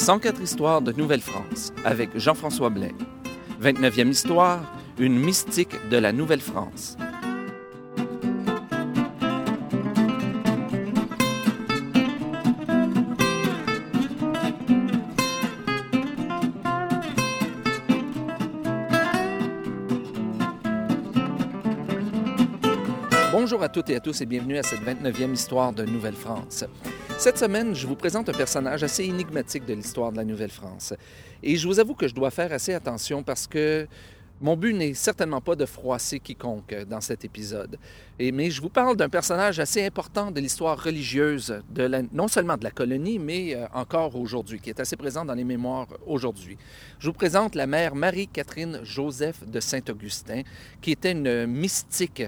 104 histoires de Nouvelle-France avec Jean-François Blais. 29e histoire, une mystique de la Nouvelle-France. Bonjour à toutes et à tous et bienvenue à cette 29e histoire de Nouvelle-France. Cette semaine, je vous présente un personnage assez énigmatique de l'histoire de la Nouvelle-France. Et je vous avoue que je dois faire assez attention parce que mon but n'est certainement pas de froisser quiconque dans cet épisode. Mais je vous parle d'un personnage assez important de l'histoire religieuse, non seulement de la colonie, mais euh, encore aujourd'hui, qui est assez présent dans les mémoires aujourd'hui. Je vous présente la mère Marie-Catherine Joseph de Saint-Augustin, qui était une mystique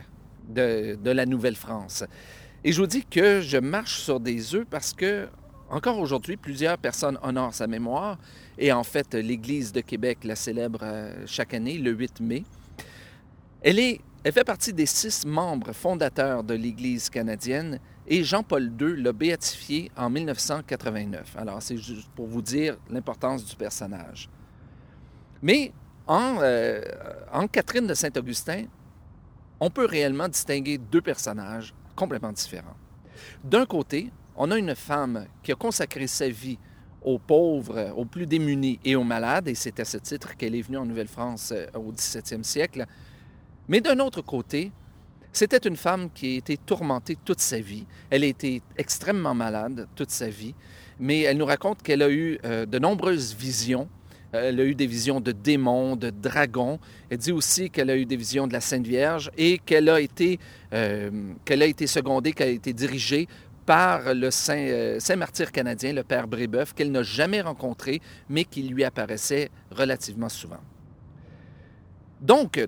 de, la Nouvelle-France. Et je vous dis que je marche sur des œufs parce que, encore aujourd'hui, plusieurs personnes honorent sa mémoire. Et en fait, l'Église de Québec la célèbre euh, chaque année, le 8 mai. Elle, est, elle fait partie des six membres fondateurs de l'Église canadienne et Jean-Paul II l'a béatifié en 1989. Alors, c'est juste pour vous dire l'importance du personnage. Mais en, euh, en Catherine de Saint-Augustin, on peut réellement distinguer deux personnages complètement différents. D'un côté, on a une femme qui a consacré sa vie aux pauvres, aux plus démunis et aux malades, et c'est à ce titre qu'elle est venue en Nouvelle-France euh, au 17e siècle. Mais d'un autre côté, c'était une femme qui a été tourmentée toute sa vie. Elle a été extrêmement malade toute sa vie, mais elle nous raconte qu'elle a eu euh, de nombreuses visions elle a eu des visions de démons, de dragons. Elle dit aussi qu'elle a eu des visions de la Sainte Vierge et qu'elle a été, euh, a été secondée, qu'elle a été dirigée par le saint, euh, saint martyr canadien, le père Brébeuf, qu'elle n'a jamais rencontré, mais qui lui apparaissait relativement souvent. Donc,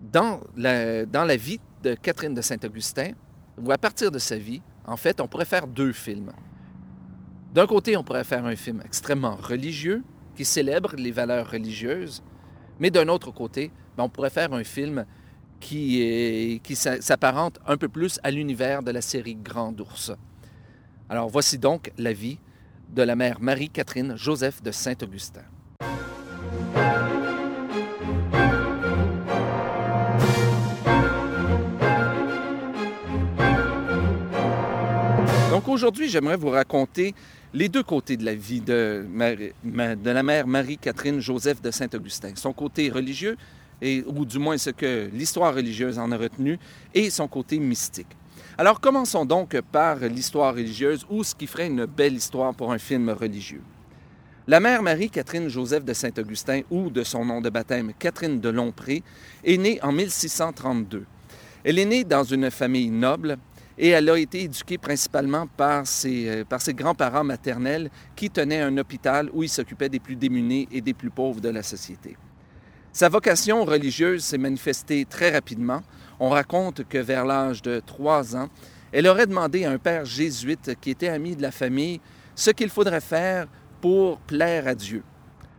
dans la, dans la vie de Catherine de Saint-Augustin, ou à partir de sa vie, en fait, on pourrait faire deux films. D'un côté, on pourrait faire un film extrêmement religieux, qui célèbre les valeurs religieuses, mais d'un autre côté, ben, on pourrait faire un film qui, qui s'apparente un peu plus à l'univers de la série Grand Ours. Alors voici donc la vie de la mère Marie-Catherine Joseph de Saint-Augustin. Aujourd'hui, j'aimerais vous raconter les deux côtés de la vie de, la mère Marie-Catherine Joseph de Saint-Augustin. Son côté religieux, et, ou du moins ce que l'histoire religieuse en a retenu, et son côté mystique. Alors commençons donc par l'histoire religieuse ou ce qui ferait une belle histoire pour un film religieux. La mère Marie-Catherine Joseph de Saint-Augustin, ou de son nom de baptême Catherine de Lompré, est née en 1632. Elle est née dans une famille noble et elle a été éduquée principalement par ses, euh, par ses grands-parents maternels qui tenaient un hôpital où ils s'occupaient des plus démunis et des plus pauvres de la société. Sa vocation religieuse s'est manifestée très rapidement. On raconte que vers l'âge de trois ans, elle aurait demandé à un père jésuite qui était ami de la famille ce qu'il faudrait faire pour plaire à Dieu.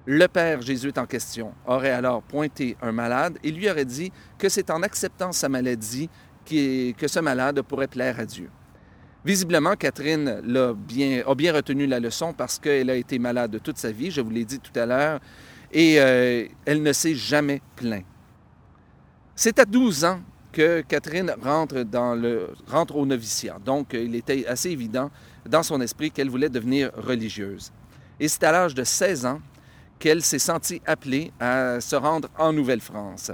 Le père jésuite en question aurait alors pointé un malade et lui aurait dit que c'est en acceptant sa maladie que ce malade pourrait plaire à Dieu. Visiblement, Catherine a bien retenu la leçon parce qu'elle a été malade toute sa vie, je vous l'ai dit tout à l'heure, et euh, elle ne s'est jamais plaint. C'est à 12 ans que Catherine rentre, dans le, rentre au noviciat. Donc, il était assez évident dans son esprit qu'elle voulait devenir religieuse. Et c'est à l'âge de 16 ans qu'elle s'est sentie appelée à se rendre en Nouvelle-France.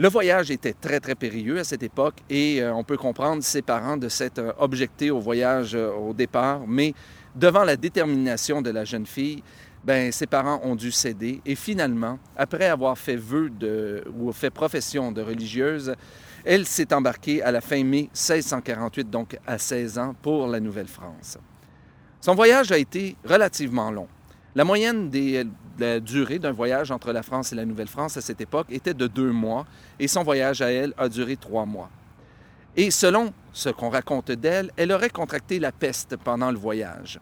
Le voyage était très, très périlleux à cette époque et euh, on peut comprendre ses parents de s'être euh, objectés au voyage euh, au départ, mais devant la détermination de la jeune fille, ben, ses parents ont dû céder et finalement, après avoir fait vœu de, ou fait profession de religieuse, elle s'est embarquée à la fin mai 1648, donc à 16 ans, pour la Nouvelle-France. Son voyage a été relativement long. La moyenne des, de la durée d'un voyage entre la France et la Nouvelle-France à cette époque était de deux mois et son voyage à elle a duré trois mois. Et selon ce qu'on raconte d'elle, elle aurait contracté la peste pendant le voyage.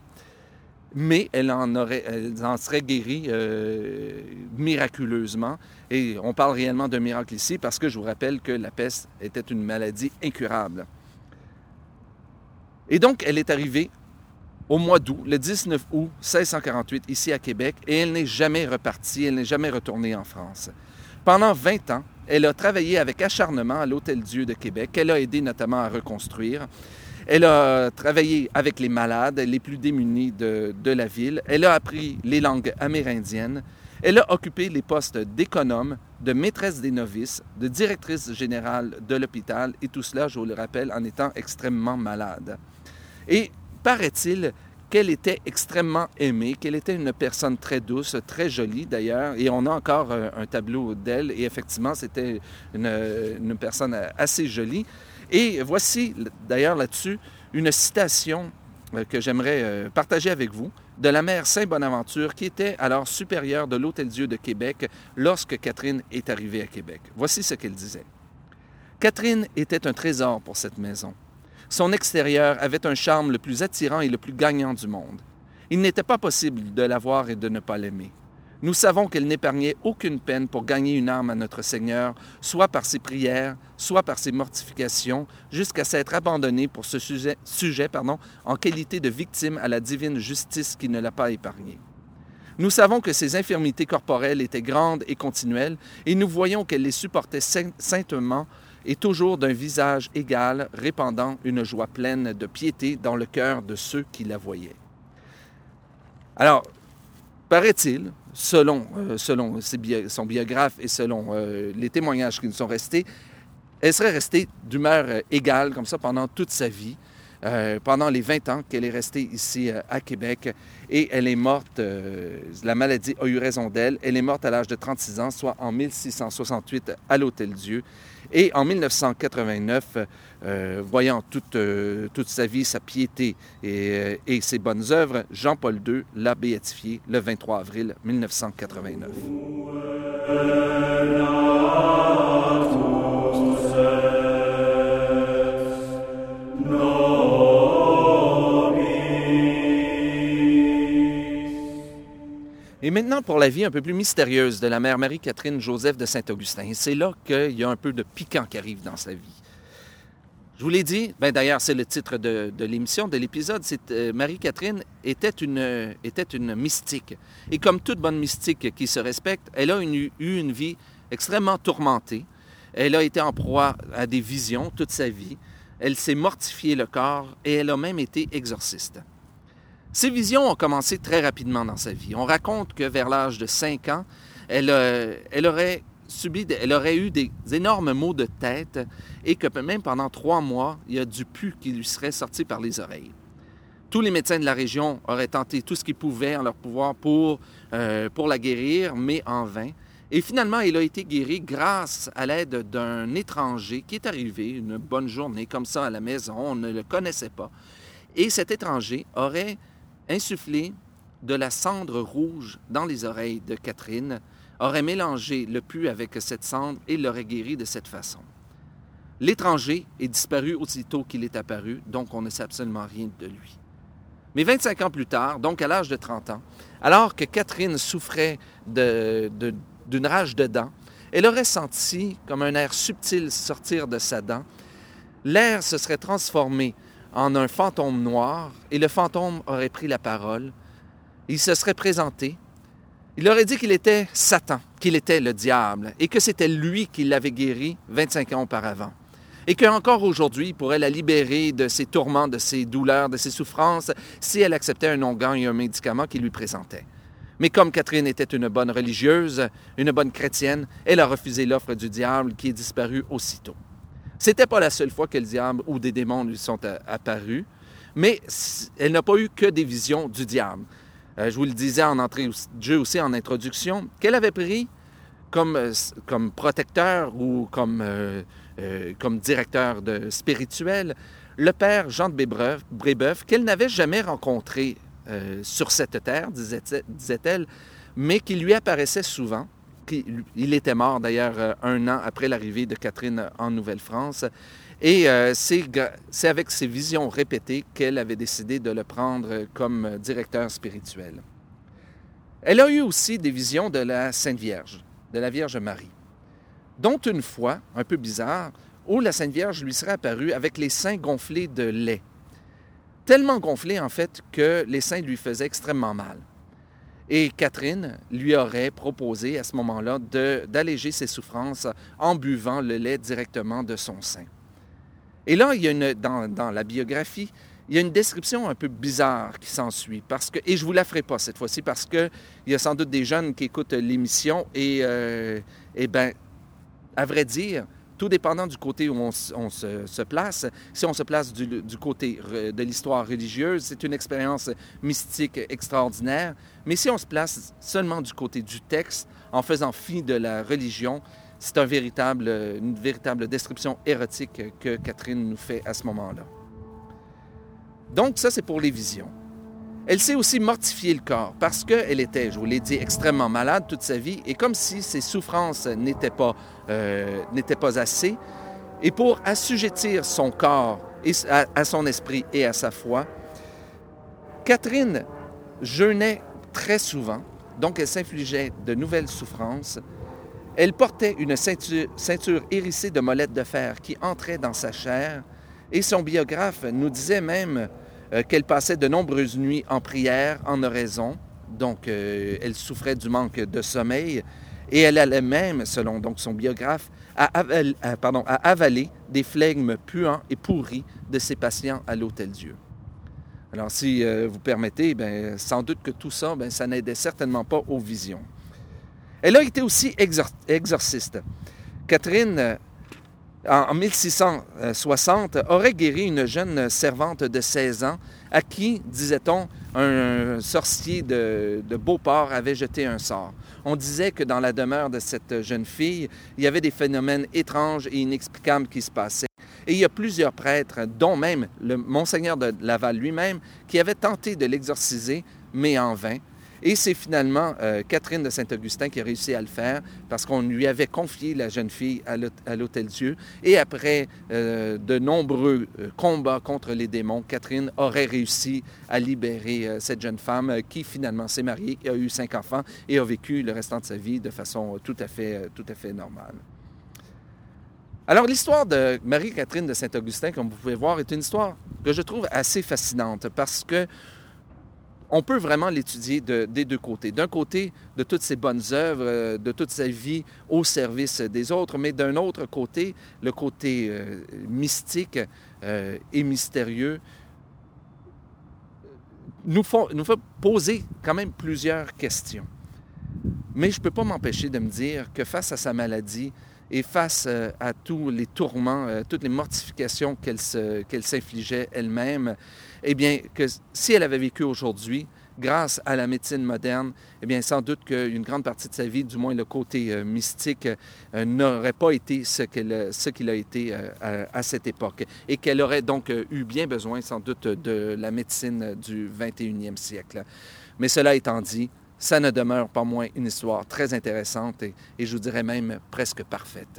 Mais elle en, aurait, serait guérie euh, miraculeusement. Et on parle réellement d'un miracle ici parce que je vous rappelle que la peste était une maladie incurable. Et donc, elle est arrivée au mois d'août, le 19 août 1648, ici à Québec, et elle n'est jamais repartie, elle n'est jamais retournée en France. Pendant 20 ans, elle a travaillé avec acharnement à l'Hôtel Dieu de Québec. Elle a aidé notamment à reconstruire. Elle a travaillé avec les malades, les plus démunis de, de la ville. Elle a appris les langues amérindiennes. Elle a occupé les postes d'économe, de maîtresse des novices, de directrice générale de l'hôpital, et tout cela, je vous le rappelle, en étant extrêmement malade. Et paraît-il qu'elle était extrêmement aimée, qu'elle était une personne très douce, très jolie d'ailleurs, et on a encore un, tableau d'elle, et effectivement, c'était une, une, personne assez jolie. Et voici d'ailleurs là-dessus une citation euh, que j'aimerais euh, partager avec vous de la mère Saint-Bonaventure, qui était alors supérieure de l'Hôtel-Dieu de Québec lorsque Catherine est arrivée à Québec. Voici ce qu'elle disait. Catherine était un trésor pour cette maison. Son extérieur avait un charme le plus attirant et le plus gagnant du monde. Il n'était pas possible de la voir et de ne pas l'aimer. Nous savons qu'elle n'épargnait aucune peine pour gagner une âme à notre Seigneur, soit par ses prières, soit par ses mortifications, jusqu'à s'être abandonnée pour ce sujet, sujet pardon, en qualité de victime à la divine justice qui ne l'a pas épargnée. Nous savons que ses infirmités corporelles étaient grandes et continuelles, et nous voyons qu'elle les supportait saintement et toujours d'un visage égal, répandant une joie pleine de piété dans le cœur de ceux qui la voyaient. Alors, paraît-il, selon, euh, selon son biographe et selon euh, les témoignages qui nous sont restés, elle serait restée d'humeur euh, égale comme ça pendant toute sa vie, euh, pendant les 20 ans qu'elle est restée ici euh, à Québec. Et elle est morte, la maladie a eu raison d'elle, elle est morte à l'âge de 36 ans, soit en 1668 à l'Hôtel Dieu. Et en 1989, euh, voyant toute, euh, toute, sa vie, sa piété et, euh, et ses bonnes œuvres, Jean-Paul II l'a béatifié le 23 avril 1989. Et maintenant, pour la vie un peu plus mystérieuse de la mère Marie-Catherine Joseph de Saint-Augustin. C'est là qu'il y a un peu de piquant qui arrive dans sa vie. Je vous l'ai dit, ben d'ailleurs, c'est le titre de, l'émission, de l'épisode, c'est euh, Marie-Catherine était une, mystique. Et comme toute bonne mystique qui se respecte, elle a eu une vie extrêmement tourmentée. Elle a été en proie à des visions toute sa vie. Elle s'est mortifiée le corps et elle a même été exorciste. Ces visions ont commencé très rapidement dans sa vie. On raconte que vers l'âge de 5 ans, elle, euh, elle, aurait subi, elle eu des énormes maux de tête et que même pendant trois mois, il y a du pu qui lui serait sorti par les oreilles. Tous les médecins de la région auraient tenté tout ce qu'ils pouvaient en leur pouvoir pour, euh, pour la guérir, mais en vain. Et finalement, il a été guéri grâce à l'aide d'un étranger qui est arrivé une bonne journée comme ça à la maison. On ne le connaissait pas. Et cet étranger aurait insufflé de la cendre rouge dans les oreilles de Catherine, aurait mélangé le pu avec cette cendre et l'aurait guéri de cette façon. L'étranger est disparu aussitôt qu'il est apparu, donc on ne sait absolument rien de lui. Mais 25 ans plus tard, donc à l'âge de 30 ans, alors que Catherine souffrait d'une rage de dents, elle aurait senti comme un air subtil sortir de sa dent. L'air se serait transformé en un fantôme noir et le fantôme aurait pris la parole. Il se serait présenté. Il aurait dit qu'il était Satan, qu'il était le diable et que c'était lui qui l'avait guéri 25 ans auparavant. Et qu'encore aujourd'hui, il pourrait la libérer de ses tourments, de ses douleurs, de ses souffrances si elle acceptait un onguent et un médicament qu'il lui présentait. Mais comme Catherine était une bonne religieuse, une bonne chrétienne, elle a refusé l'offre du diable qui est disparu aussitôt. C'était pas la seule fois que le diable ou des démons lui sont apparus, mais elle n'a pas eu que des visions du diable. Euh, je vous le disais en entrée de jeu aussi en introduction, qu'elle avait pris comme, euh, comme protecteur ou comme, euh, comme directeur de spirituel le père Jean de Brébeuf, qu'elle n'avait jamais rencontré sur cette terre, disait-elle, mais qui lui apparaissait souvent il était mort d'ailleurs euh, un an après l'arrivée de Catherine en Nouvelle-France. Et euh, c'est avec ces visions répétées qu'elle avait décidé de le prendre comme directeur spirituel. Elle a eu aussi des visions de la Sainte Vierge, de la Vierge Marie, dont une fois, un peu bizarre, où la Sainte Vierge lui serait apparue avec les seins gonflés de lait. tellement gonflé en fait que les seins lui faisaient extrêmement mal. Et Catherine lui aurait proposé à ce moment-là d'alléger ses souffrances en buvant le lait directement de son sein. Et là, il y a une, dans, la biographie, il y a une description un peu bizarre qui s'ensuit. Parce que, et je ne vous la ferai pas cette fois-ci parce qu'il y a sans doute des jeunes qui écoutent l'émission et, euh, eh bien, à vrai dire, tout dépendant du côté où on, se, place. Si on se place du, côté de l'histoire religieuse, c'est une expérience mystique extraordinaire. Mais si on se place seulement du côté du texte, en faisant fi de la religion, c'est une véritable description érotique que Catherine nous fait à ce moment-là. Donc ça, c'est pour les visions. Elle s'est aussi mortifié le corps parce qu'elle était, je vous l'ai dit, extrêmement malade toute sa vie et comme si ses souffrances n'étaient pas, euh, pas assez. Et pour assujettir son corps à, son esprit et à sa foi, Catherine jeûnait très souvent, donc elle s'infligeait de nouvelles souffrances. Elle portait une ceinture, ceinture hérissée de molettes de fer qui entrait dans sa chair et son biographe nous disait même euh, qu'elle passait de nombreuses nuits en prière, en oraison. Donc, euh, elle souffrait du manque de sommeil. Et elle allait même, selon donc son biographe, à, avaler des flegmes puants et pourris de ses patients à l'Hôtel Dieu. Alors, si euh, vous permettez, bien, sans doute que tout ça, bien, ça n'aidait certainement pas aux visions. Elle a été aussi exorciste. Catherine en 1660, aurait guéri une jeune servante de 16 ans à qui, disait-on, un sorcier de, Beauport avait jeté un sort. On disait que dans la demeure de cette jeune fille, il y avait des phénomènes étranges et inexplicables qui se passaient. Et il y a plusieurs prêtres, dont même le monseigneur de Laval lui-même, qui avaient tenté de l'exorciser, mais en vain. Et c'est finalement euh, Catherine de Saint-Augustin qui a réussi à le faire parce qu'on lui avait confié la jeune fille à l'Hôtel Dieu. Et après euh, de nombreux euh, combats contre les démons, Catherine aurait réussi à libérer cette jeune femme qui finalement s'est mariée, a eu cinq enfants et a vécu le restant de sa vie de façon tout à fait, tout à fait normale. Alors l'histoire de Marie-Catherine de Saint-Augustin, comme vous pouvez voir, est une histoire que je trouve assez fascinante parce que on peut vraiment l'étudier des deux côtés. D'un côté, de toutes ses bonnes œuvres, euh, de toute sa vie au service des autres, mais d'un autre côté, le côté euh, mystique euh, et mystérieux nous, nous fait poser quand même plusieurs questions. Mais je ne peux pas m'empêcher de me dire que face à sa maladie, et face à tous les tourments, toutes les mortifications qu'elle s'infligeait elle-même, eh bien, que si elle avait vécu aujourd'hui, grâce à la médecine moderne, eh bien, sans doute qu'une grande partie de sa vie, du moins le côté euh, mystique, euh, n'aurait pas été ce qu'il a été euh, à, cette époque. Et qu'elle aurait donc eu bien besoin, sans doute, de la médecine du 21e siècle. Mais cela étant dit, ça ne demeure pas moins une histoire très intéressante et je vous dirais même presque parfaite.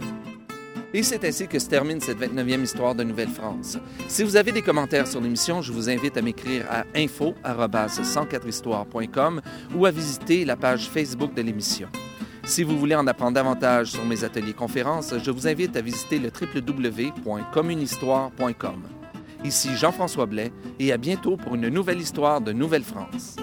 Et c'est ainsi que se termine cette 29e histoire de Nouvelle-France. Si vous avez des commentaires sur l'émission, je vous invite à m'écrire à info-104histoire.com ou à visiter la page Facebook de l'émission. Si vous voulez en apprendre davantage sur mes ateliers conférences, je vous invite à visiter le www.communhistoire.com. Ici Jean-François Blais et à bientôt pour une nouvelle histoire de Nouvelle-France.